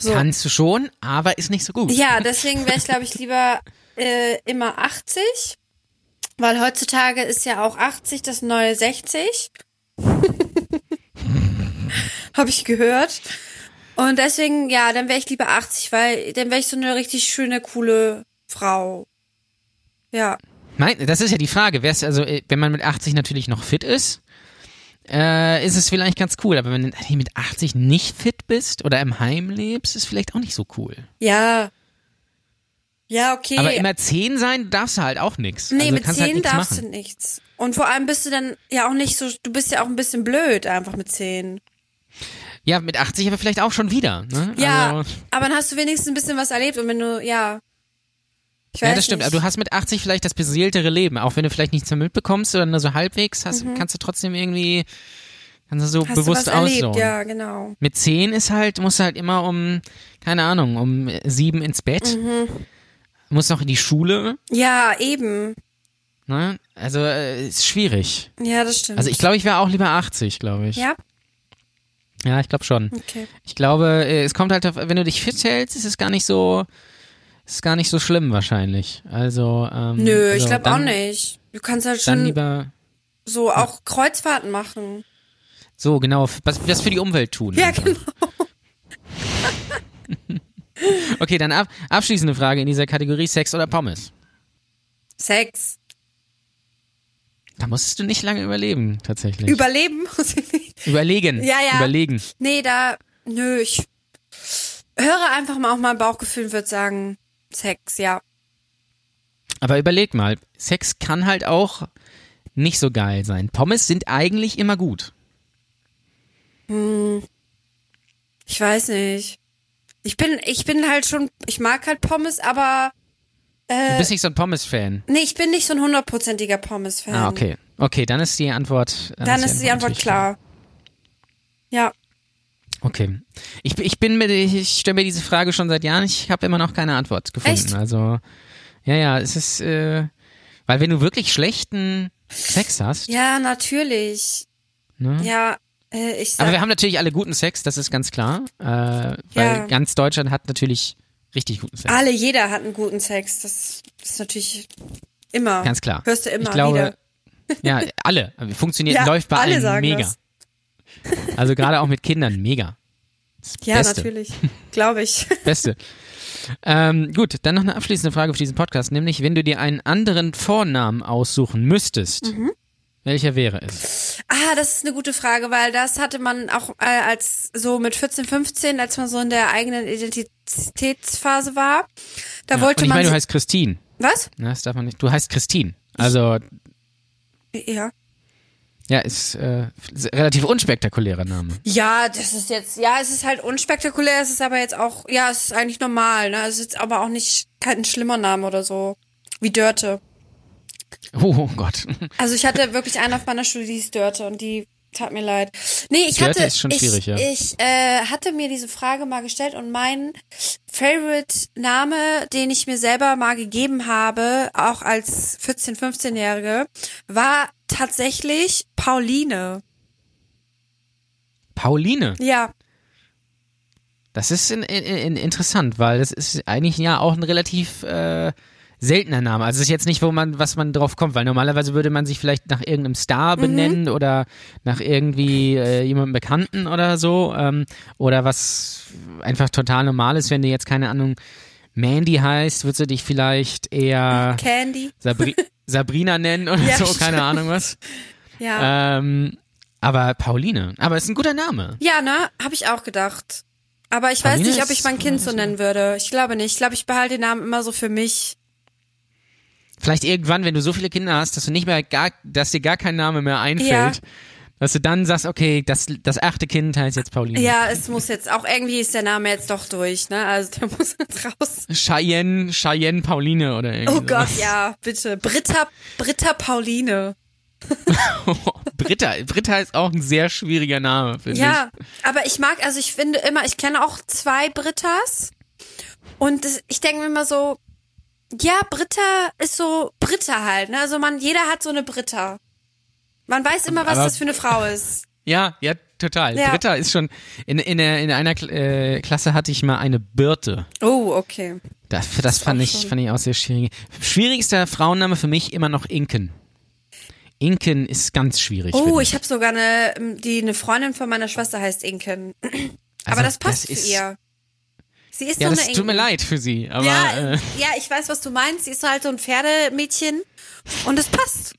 So. Kannst du schon, aber ist nicht so gut. Ja, deswegen wäre ich, glaube ich, lieber äh, immer 80. Weil heutzutage ist ja auch 80 das neue 60. Habe ich gehört. Und deswegen, ja, dann wäre ich lieber 80, weil dann wäre ich so eine richtig schöne, coole Frau. Ja. Mein, das ist ja die Frage. Wär's also, äh, wenn man mit 80 natürlich noch fit ist, äh, ist es vielleicht ganz cool. Aber wenn du mit 80 nicht fit bist oder im Heim lebst, ist vielleicht auch nicht so cool. Ja. Ja, okay. Aber immer 10 sein darfst du halt auch nichts. nee, also mit kannst 10 halt darfst machen. du nichts. Und vor allem bist du dann ja auch nicht so, du bist ja auch ein bisschen blöd einfach mit 10. Ja, mit 80 aber vielleicht auch schon wieder. Ne? Ja, Also, aber dann hast du wenigstens ein bisschen was erlebt und wenn du, ja. Ich weiß ja, das stimmt. Nicht. Aber du hast mit 80 vielleicht das beseeltere Leben. Auch wenn du vielleicht nichts mehr mitbekommst oder nur so halbwegs, hast, kannst du trotzdem irgendwie, kannst du so Mhm. hast bewusst du erlebt, ja, genau. Mit 10 ist halt, musst du halt immer um, keine Ahnung, um sieben ins Bett. Mhm. Musst noch in die Schule. Ja, eben. Ne? Also, äh, ist schwierig. Ja, das stimmt. Also, ich glaube, ich wäre auch lieber 80, glaube ich. Ja, Ja, ich glaube schon. okay. Ich glaube, äh, es kommt halt, auf, wenn du dich fit hältst, ist es gar nicht so, ist gar nicht so schlimm wahrscheinlich. Also, ähm, Nö, ich also glaube auch nicht. Du kannst halt schon lieber, so auch Kreuzfahrten machen. so genau, was, was für die Umwelt tun. Ja, einfach. genau. Okay, dann ab, abschließende Frage in dieser Kategorie Sex oder Pommes. Sex. Da musstest du nicht lange überleben, tatsächlich. Überleben muss ich nicht. Überlegen. Ja, ja. Überlegen. Nee, da, nö, ich höre einfach mal auf mein Bauchgefühl und würde sagen, Sex, ja. Aber überleg mal, Sex kann halt auch nicht so geil sein. Pommes sind eigentlich immer gut. Ich weiß nicht. Ich bin, ich bin halt schon, ich mag halt Pommes, aber Du bist nicht so ein Pommes-Fan. nee, ich bin nicht so ein hundertprozentiger Pommes-Fan. Ah, okay. Okay, dann ist die Antwort. Dann ist die Antwort natürlich klar. Ja. Okay. Ich, ich bin mir, ich stelle mir diese Frage schon seit Jahren. Ich habe immer noch keine Antwort gefunden. Echt? Also, ja, ja, es ist, äh, weil wenn du wirklich schlechten Sex hast, Ja, natürlich. ne? Ja, äh, ich sag, Aber wir haben natürlich alle guten Sex, das ist ganz klar. Äh, weil Ja. ganz Deutschland hat natürlich richtig guten Sex. alle, jeder hat einen guten Sex. Das ist natürlich immer. Ganz klar. Hörst du immer ich glaube, wieder. ja, alle. Funktioniert, Ja, läuft bei alle allen sagen mega. das. Also gerade auch mit Kindern, mega. Ja, Beste. natürlich. Glaube ich. Beste. Ähm, gut, dann noch eine abschließende Frage für diesen Podcast, nämlich wenn du dir einen anderen Vornamen aussuchen müsstest, Mhm. welcher wäre es? Ah, das ist eine gute Frage, weil das hatte man auch äh, als so mit 14, 15, als man so in der eigenen Identitätsphase war. Da Ja, wollte ich man. meine, du heißt Christine. was? Na, Das darf man nicht. Du heißt Christine. Also, Ja. Ja, ist äh, relativ unspektakulärer Name. Ja, das ist jetzt, ja, es ist halt unspektakulär, es ist aber jetzt auch, ja, es ist eigentlich normal, ne? Es ist jetzt aber auch nicht kein schlimmer Name oder so. Wie Dörte. Oh, oh Gott. Also ich hatte wirklich einen auf meiner Schule, die hieß Dörte und die tat mir leid. Nee, ich Dörte hatte, ist schon ich, schwierig, ja. ich äh, hatte mir diese Frage mal gestellt und mein Favorite Name, den ich mir selber mal gegeben habe, auch als 14, 15-Jährige, war tatsächlich Pauline. Pauline. Ja, Das ist in, in, in interessant, weil das ist eigentlich ja auch ein relativ äh, seltener Name. Also es ist jetzt nicht, wo man, was man drauf kommt, weil normalerweise würde man sich vielleicht nach irgendeinem Star Mhm. benennen oder nach irgendwie äh, jemandem Bekannten oder so. Ähm, oder was einfach total normal ist, wenn du jetzt, keine Ahnung, Mandy heißt, würdest du dich vielleicht eher Candy. Sabri Sabrina nennen oder Ja, so, stimmt. keine Ahnung was. Ja. Ähm, aber Pauline, aber ist ein guter Name. Ja, ne? Habe ich auch gedacht. Aber ich Pauline weiß nicht, ob ich mein Kind so nennen würde. Ich glaube nicht. Ich glaube, ich behalte den Namen immer so für mich. Vielleicht irgendwann, wenn du so viele Kinder hast, dass du nicht mehr gar, dass dir gar kein Name mehr einfällt, Ja. Dass du dann sagst, okay, das, das achte Kind heißt jetzt Pauline. Ja, es muss jetzt, auch irgendwie ist der Name jetzt doch durch, ne? Also der muss jetzt raus. Cheyenne, Cheyenne Pauline oder irgendwie Oh Gott, sowas. ja, bitte. Britta, Britta Pauline. Britta. Britta ist auch ein sehr schwieriger Name, finde Ja, aber ich mag, also ich finde immer, ich kenne auch zwei Brittas und ich denke mir immer so, ja, Britta ist so Britta halt, ne? Also man, jeder hat so eine Britta. Man weiß immer, was Aber- das für eine Frau ist. Ja, ja, total. Ja. Britta ist schon, in, in, in einer äh, Klasse hatte ich mal eine Birte. Oh, okay. Das, das fand, auch ich, schon. fand ich auch sehr schwierig. Schwierigster Frauenname für mich immer noch Inken. Inken ist ganz schwierig. Oh, ich habe sogar eine, ähm, die eine Freundin von meiner Schwester heißt Inken. Aber Also, das passt das für ist- ihr. Sie ist Ja, so das eine tut mir leid für sie, aber Ja, äh, ja, ich weiß, was du meinst. Sie ist halt so ein Pferdemädchen und es passt.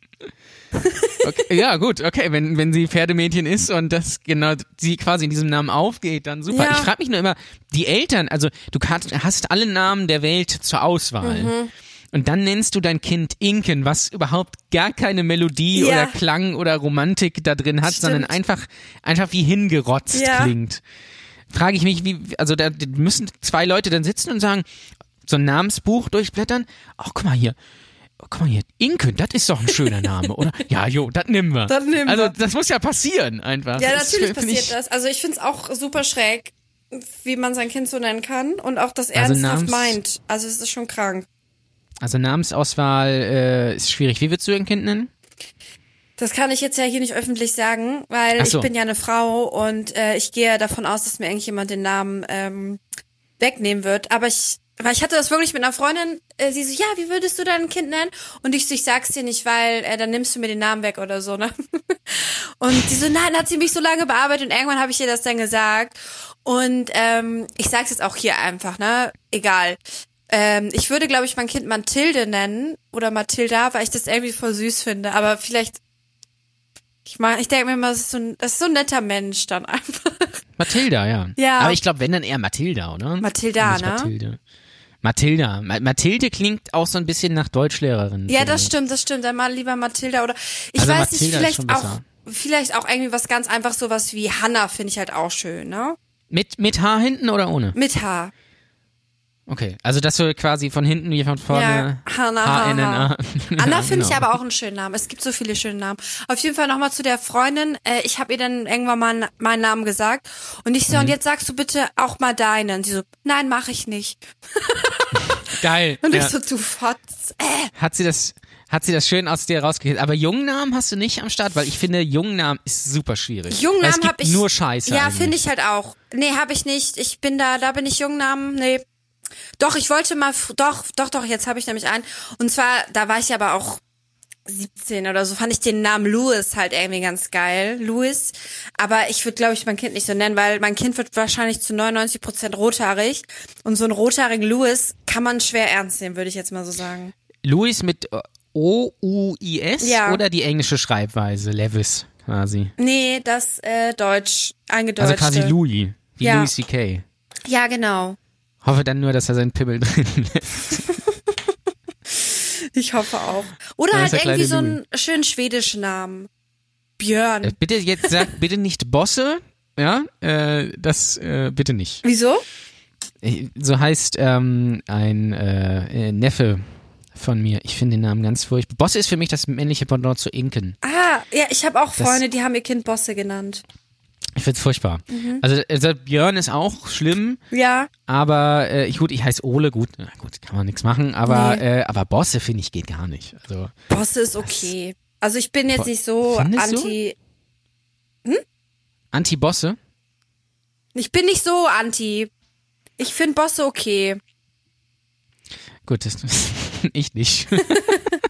Okay, ja gut, okay, wenn wenn sie Pferdemädchen ist und das genau sie quasi in diesem Namen aufgeht, dann super. Ja. Ich frage mich nur immer, die Eltern, also du kannst, hast alle Namen der Welt zur Auswahl. Mhm. Und dann nennst du dein Kind Inken, was überhaupt gar keine Melodie Ja. oder Klang oder Romantik da drin hat, sondern Stimmt. einfach einfach wie hingerotzt Ja. klingt. Frage ich mich, wie also da müssen zwei Leute dann sitzen und sagen, so ein Namensbuch durchblättern. Ach, guck mal hier. Oh, guck mal hier, Inken, das ist doch ein schöner Name, oder? Ja, jo, das nehmen wir. Das nehmen also, wir. das muss ja passieren, einfach. Ja, Das natürlich passiert ich, das. Also ich finde es auch super schräg, wie man sein Kind so nennen kann und auch das Also ernsthaft Namens- meint. Also es ist schon krank. Also, Namensauswahl äh, ist schwierig. Wie würdest du dein Kind nennen? Das kann ich jetzt ja hier nicht öffentlich sagen, weil so. ich bin ja eine Frau und äh, ich gehe davon aus, dass mir eigentlich jemand den Namen ähm, wegnehmen wird. Aber ich, weil ich hatte das wirklich mit einer Freundin, äh, sie so, ja, wie würdest du dein Kind nennen? Und ich so, ich sag's dir nicht, weil äh, dann nimmst du mir den Namen weg oder so, ne? Und die so, nein, hat sie mich so lange bearbeitet und irgendwann habe ich ihr das dann gesagt. Und ähm, ich sag's jetzt auch hier einfach, ne? Egal. Ähm, ich würde, glaube ich, mein Kind Mathilde nennen oder Mathilda, weil ich das irgendwie voll süß finde. Aber vielleicht, ich meine, ich denke mir immer, das ist, so ein, das ist so ein netter Mensch dann einfach. Mathilda, ja. Ja. Aber ich glaube, wenn dann eher Mathilda, oder? Mathilda, ne? Mathilde. Mathilda. Ma Mathilde klingt auch so ein bisschen nach Deutschlehrerin. Ja, das stimmt, das stimmt. Dann mal lieber Mathilda oder ich Also weiß Mathilda nicht, vielleicht auch, vielleicht auch irgendwie was ganz einfach sowas wie Hannah finde ich halt auch schön, ne? Mit, mit H hinten oder ohne? Mit H. Okay. Also, dass du quasi von hinten wie von vorne. Ja, Hannah, H-N-N-A. Anna Ja, finde ich genau. aber auch einen schönen Namen. Es gibt so viele schöne Namen. Auf jeden Fall nochmal zu der Freundin. Äh, ich habe ihr dann irgendwann mal meinen Namen gesagt. Und ich so, Mhm. und jetzt sagst du bitte auch mal deinen. Und sie so, nein, mache ich nicht. Geil. Und ich so, du Fotz. Äh. Hat sie das, hat sie das schön aus dir rausgekriegt. Aber Jungnamen hast du nicht am Start, weil ich finde, Jungnamen ist super schwierig. Jungnamen habe ich. nur Scheiße. Ja, finde ich halt auch. Nee, habe ich nicht. Ich bin da, da bin ich Jungnamen. Nee. Doch, ich wollte mal, doch, doch, doch, jetzt habe ich nämlich einen. Und zwar, da war ich aber auch 17 oder so, fand ich den Namen Louis halt irgendwie ganz geil. Louis. Aber ich würde, glaube ich, mein Kind nicht so nennen, weil mein Kind wird wahrscheinlich zu 99 Prozent rothaarig. Und so einen rothaarigen Louis kann man schwer ernst nehmen, würde ich jetzt mal so sagen. Louis mit äh, O-U-I-S Ja. oder die englische Schreibweise, Levis quasi. Nee, das äh, Deutsch, eingedeutschte. Also quasi Louis, wie Ja. Louis C.K. Ja, genau. Hoffe dann nur, dass er seinen Pimmel drin lässt. Ich hoffe auch. Oder halt irgendwie so einen schönen schwedischen Namen. Björn. Äh, Bitte jetzt sag bitte nicht Bosse, ja, äh, das äh, bitte nicht. Wieso? Äh, So heißt ähm, ein äh, Neffe von mir. Ich finde den Namen ganz furchtbar. Bosse ist für mich das männliche Pendant zu Inken. Ah, ja, ich habe auch Das- Freunde, die haben ihr Kind Bosse genannt. Ich find's furchtbar. Mhm. Also, also Björn ist auch schlimm, Ja, aber äh, ich, gut, ich heiße Ole, gut, na gut, kann man nichts machen, aber Nee. äh, aber Bosse finde ich geht gar nicht. Also Bosse ist okay. Also ich bin jetzt nicht so anti. Anti-Bosse? Ich bin nicht so anti. Ich finde Bosse okay. Gut, das, ich nicht.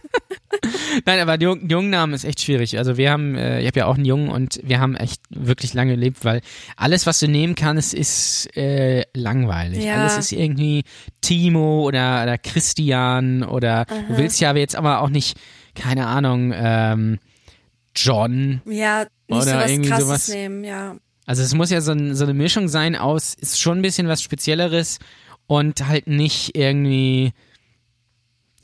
Nein, aber die Jung- Jungnamen ist echt schwierig. Also wir haben, äh, ich habe ja auch einen Jungen und wir haben echt wirklich lange gelebt, weil alles, was du nehmen kannst, ist äh, langweilig. Ja. Alles ist irgendwie Timo oder, oder Christian oder du willst ja aber jetzt aber auch nicht, keine Ahnung, ähm, John. Ja, nicht Oder so irgendwie krasses sowas. nehmen, ja. Also es muss ja so, ein, so eine Mischung sein aus, ist schon ein bisschen was Spezielleres und halt nicht irgendwie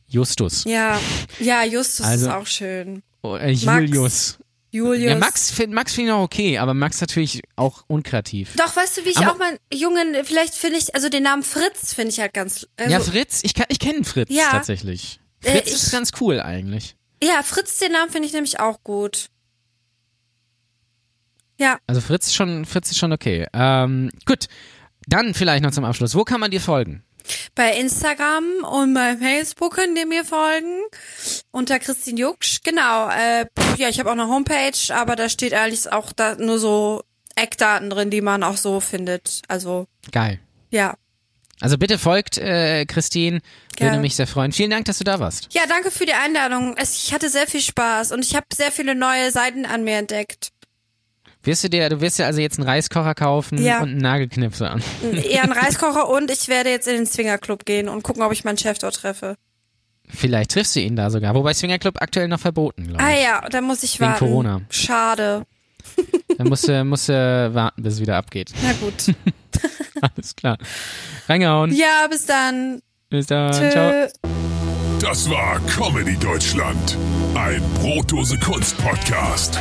Justus. Ja, ja, Justus Also- ist auch schön. Oder Julius. Julius. Ja, Max, Max finde ich noch okay, aber Max natürlich auch unkreativ. Doch, weißt du, wie ich Aber- auch mal Jungen, vielleicht finde ich, also den Namen Fritz finde ich halt ganz. Also, ja, Fritz, ich, kann- ich kenne Fritz Ja. tatsächlich. Äh, Fritz ich- ist ganz cool eigentlich. Ja, Fritz, den Namen finde ich nämlich auch gut. Ja, Also Fritz ist schon, Fritz ist schon okay. Ähm, gut. Dann vielleicht noch zum Abschluss. Wo kann man dir folgen? Bei Instagram und bei Facebook könnt ihr mir folgen. Unter Christine Jucksch. Genau. Äh, ja, ich habe auch eine Homepage, aber da steht eigentlich auch da nur so Eckdaten drin, die man auch so findet. Also, Geil. ja. Also bitte folgt äh, Christine, würde Gerne. mich sehr freuen. Vielen Dank, dass du da warst. Ja, danke für die Einladung. Es, ich hatte sehr viel Spaß und ich habe sehr viele neue Seiten an mir entdeckt. Wirst du dir, du wirst dir also jetzt einen Reiskocher kaufen Ja. und einen Nagelknipser an. Eher ein Reiskocher und ich werde jetzt in den Swingerclub gehen und gucken, ob ich meinen Chef dort treffe. Vielleicht triffst du ihn da sogar. Wobei Swingerclub aktuell noch verboten, glaube Ah ich. ja, da muss ich Wegen warten. Corona. Schade. Dann musst du, musst du warten, bis es wieder abgeht. Na gut. Alles klar. Reingehauen. Ja, bis dann. Bis dann. Ciao. Tschö. Das war Comedy Deutschland. Ein Brotdose Kunst Podcast.